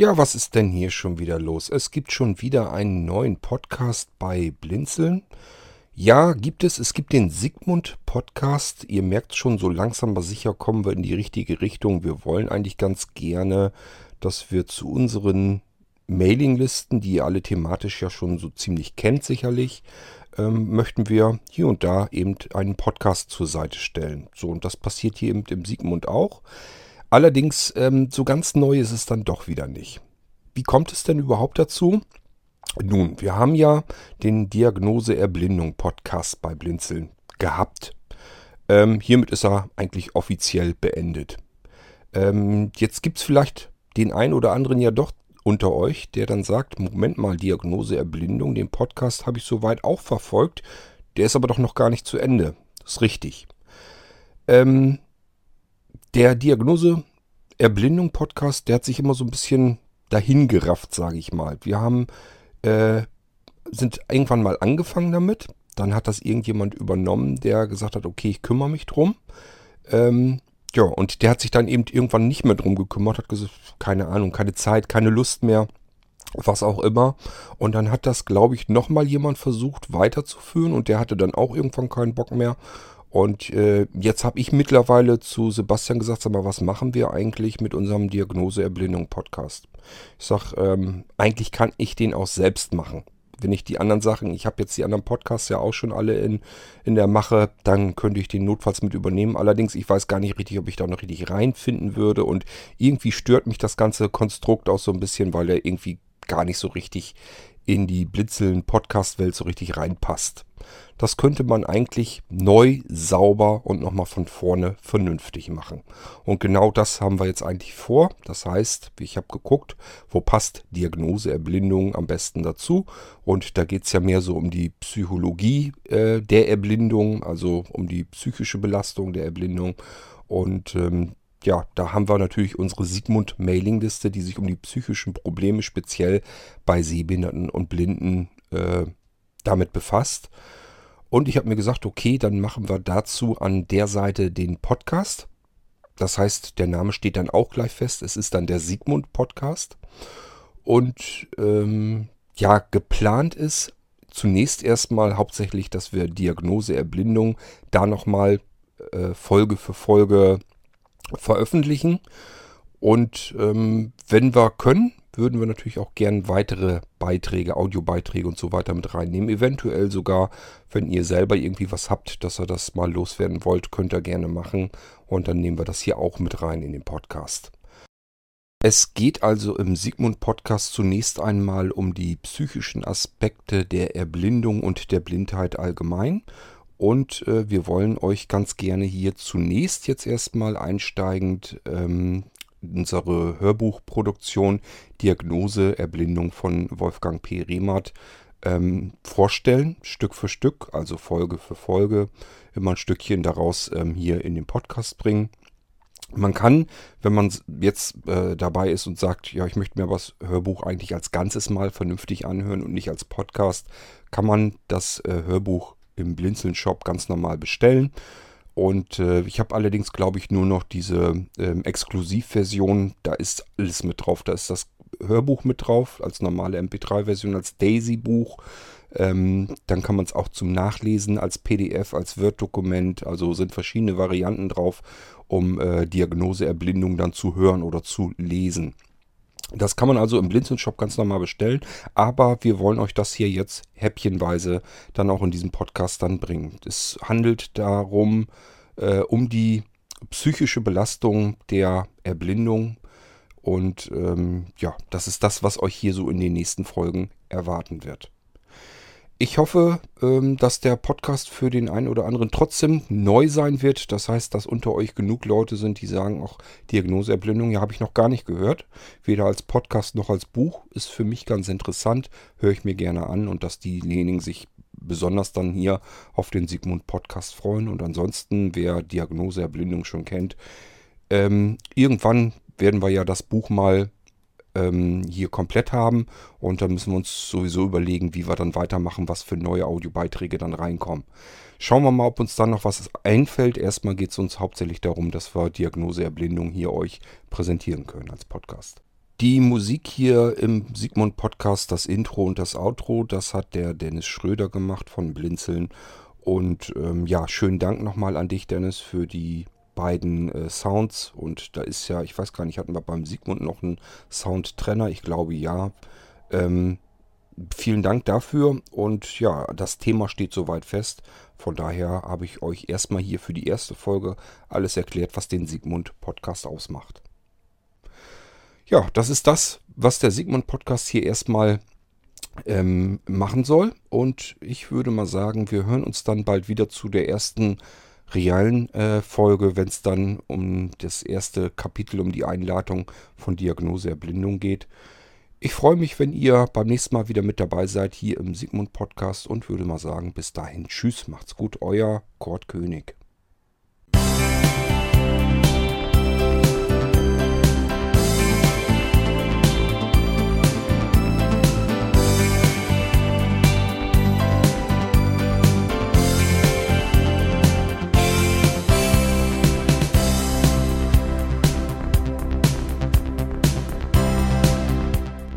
Ja, was ist denn hier schon wieder los? Es gibt schon wieder einen neuen Podcast bei Blinzeln. Ja, gibt es. Es gibt den Sigmund Podcast. Ihr merkt schon, so langsam aber sicher kommen wir in die richtige Richtung. Wir wollen eigentlich ganz gerne, dass wir zu unseren Mailinglisten, die ihr alle thematisch ja schon so ziemlich kennt sicherlich, ähm, möchten wir hier und da eben einen Podcast zur Seite stellen. So, und das passiert hier eben im Sigmund auch. Allerdings, ähm, so ganz neu ist es dann doch wieder nicht. Wie kommt es denn überhaupt dazu? Nun, wir haben ja den Diagnose-Erblindung-Podcast bei Blinzeln gehabt. Ähm, hiermit ist er eigentlich offiziell beendet. Ähm, jetzt gibt es vielleicht den einen oder anderen ja doch unter euch, der dann sagt, Moment mal, Diagnose-Erblindung, den Podcast habe ich soweit auch verfolgt, der ist aber doch noch gar nicht zu Ende. Das ist richtig. Ähm, der Diagnose Erblindung Podcast, der hat sich immer so ein bisschen dahingerafft, sage ich mal. Wir haben äh, sind irgendwann mal angefangen damit. Dann hat das irgendjemand übernommen, der gesagt hat, okay, ich kümmere mich drum. Ähm, ja, und der hat sich dann eben irgendwann nicht mehr drum gekümmert, hat gesagt, keine Ahnung, keine Zeit, keine Lust mehr, was auch immer. Und dann hat das, glaube ich, nochmal jemand versucht weiterzuführen und der hatte dann auch irgendwann keinen Bock mehr. Und äh, jetzt habe ich mittlerweile zu Sebastian gesagt, sag mal, was machen wir eigentlich mit unserem Diagnose-Erblindung-Podcast? Ich sag, ähm, eigentlich kann ich den auch selbst machen. Wenn ich die anderen Sachen, ich habe jetzt die anderen Podcasts ja auch schon alle in, in der Mache, dann könnte ich den notfalls mit übernehmen. Allerdings, ich weiß gar nicht richtig, ob ich da noch richtig reinfinden würde. Und irgendwie stört mich das ganze Konstrukt auch so ein bisschen, weil er irgendwie gar nicht so richtig in die blitzeln Podcast-Welt so richtig reinpasst. Das könnte man eigentlich neu, sauber und nochmal von vorne vernünftig machen. Und genau das haben wir jetzt eigentlich vor. Das heißt, ich habe geguckt, wo passt Diagnose Erblindung am besten dazu. Und da geht es ja mehr so um die Psychologie äh, der Erblindung, also um die psychische Belastung der Erblindung. Und ähm, ja, da haben wir natürlich unsere Sigmund-Mailingliste, die sich um die psychischen Probleme speziell bei Sehbehinderten und Blinden äh, damit befasst. Und ich habe mir gesagt, okay, dann machen wir dazu an der Seite den Podcast. Das heißt, der Name steht dann auch gleich fest. Es ist dann der Sigmund Podcast. Und ähm, ja, geplant ist zunächst erstmal hauptsächlich, dass wir Diagnose Erblindung da nochmal äh, Folge für Folge veröffentlichen. Und ähm, wenn wir können, würden wir natürlich auch gern weitere Beiträge, Audiobeiträge und so weiter mit reinnehmen. Eventuell sogar, wenn ihr selber irgendwie was habt, dass ihr das mal loswerden wollt, könnt ihr gerne machen. Und dann nehmen wir das hier auch mit rein in den Podcast. Es geht also im Sigmund Podcast zunächst einmal um die psychischen Aspekte der Erblindung und der Blindheit allgemein. Und äh, wir wollen euch ganz gerne hier zunächst jetzt erstmal einsteigend ähm, unsere Hörbuchproduktion Diagnose Erblindung von Wolfgang P. Remath ähm, vorstellen, Stück für Stück, also Folge für Folge, immer ein Stückchen daraus ähm, hier in den Podcast bringen. Man kann, wenn man jetzt äh, dabei ist und sagt, ja, ich möchte mir das Hörbuch eigentlich als Ganzes mal vernünftig anhören und nicht als Podcast, kann man das äh, Hörbuch im Blinzeln-Shop ganz normal bestellen. Und äh, ich habe allerdings, glaube ich, nur noch diese ähm, Exklusivversion. Da ist alles mit drauf. Da ist das Hörbuch mit drauf, als normale MP3-Version, als Daisy-Buch. Ähm, dann kann man es auch zum Nachlesen als PDF, als Word-Dokument. Also sind verschiedene Varianten drauf, um äh, Diagnose-Erblindung dann zu hören oder zu lesen. Das kann man also im Blinzeln-Shop ganz normal bestellen, aber wir wollen euch das hier jetzt häppchenweise dann auch in diesem Podcast dann bringen. Es handelt darum, äh, um die psychische Belastung der Erblindung und ähm, ja, das ist das, was euch hier so in den nächsten Folgen erwarten wird. Ich hoffe, ähm, dass der Podcast für den einen oder anderen trotzdem neu sein wird. Das heißt, dass unter euch genug Leute sind, die sagen, auch Diagnoseerblindung, ja, habe ich noch gar nicht gehört. Weder als Podcast noch als Buch. Ist für mich ganz interessant. Höre ich mir gerne an und dass diejenigen sich besonders dann hier auf den Sigmund Podcast freuen. Und ansonsten, wer Diagnoseerblindung schon kennt, ähm, irgendwann werden wir ja das Buch mal ähm, hier komplett haben. Und dann müssen wir uns sowieso überlegen, wie wir dann weitermachen, was für neue Audiobeiträge dann reinkommen. Schauen wir mal, ob uns dann noch was einfällt. Erstmal geht es uns hauptsächlich darum, dass wir Diagnose Erblindung hier euch präsentieren können als Podcast. Die Musik hier im Sigmund Podcast, das Intro und das Outro, das hat der Dennis Schröder gemacht von Blinzeln. Und ähm, ja, schönen Dank nochmal an dich, Dennis, für die beiden äh, Sounds. Und da ist ja, ich weiß gar nicht, hatten wir beim Sigmund noch einen Soundtrenner? Ich glaube ja. Ähm, vielen Dank dafür. Und ja, das Thema steht soweit fest. Von daher habe ich euch erstmal hier für die erste Folge alles erklärt, was den Sigmund Podcast ausmacht. Ja, das ist das, was der Sigmund Podcast hier erstmal ähm, machen soll. Und ich würde mal sagen, wir hören uns dann bald wieder zu der ersten realen äh, Folge, wenn es dann um das erste Kapitel, um die Einladung von Diagnose Erblindung geht. Ich freue mich, wenn ihr beim nächsten Mal wieder mit dabei seid hier im Sigmund Podcast und würde mal sagen, bis dahin, tschüss, macht's gut, euer Kurt König.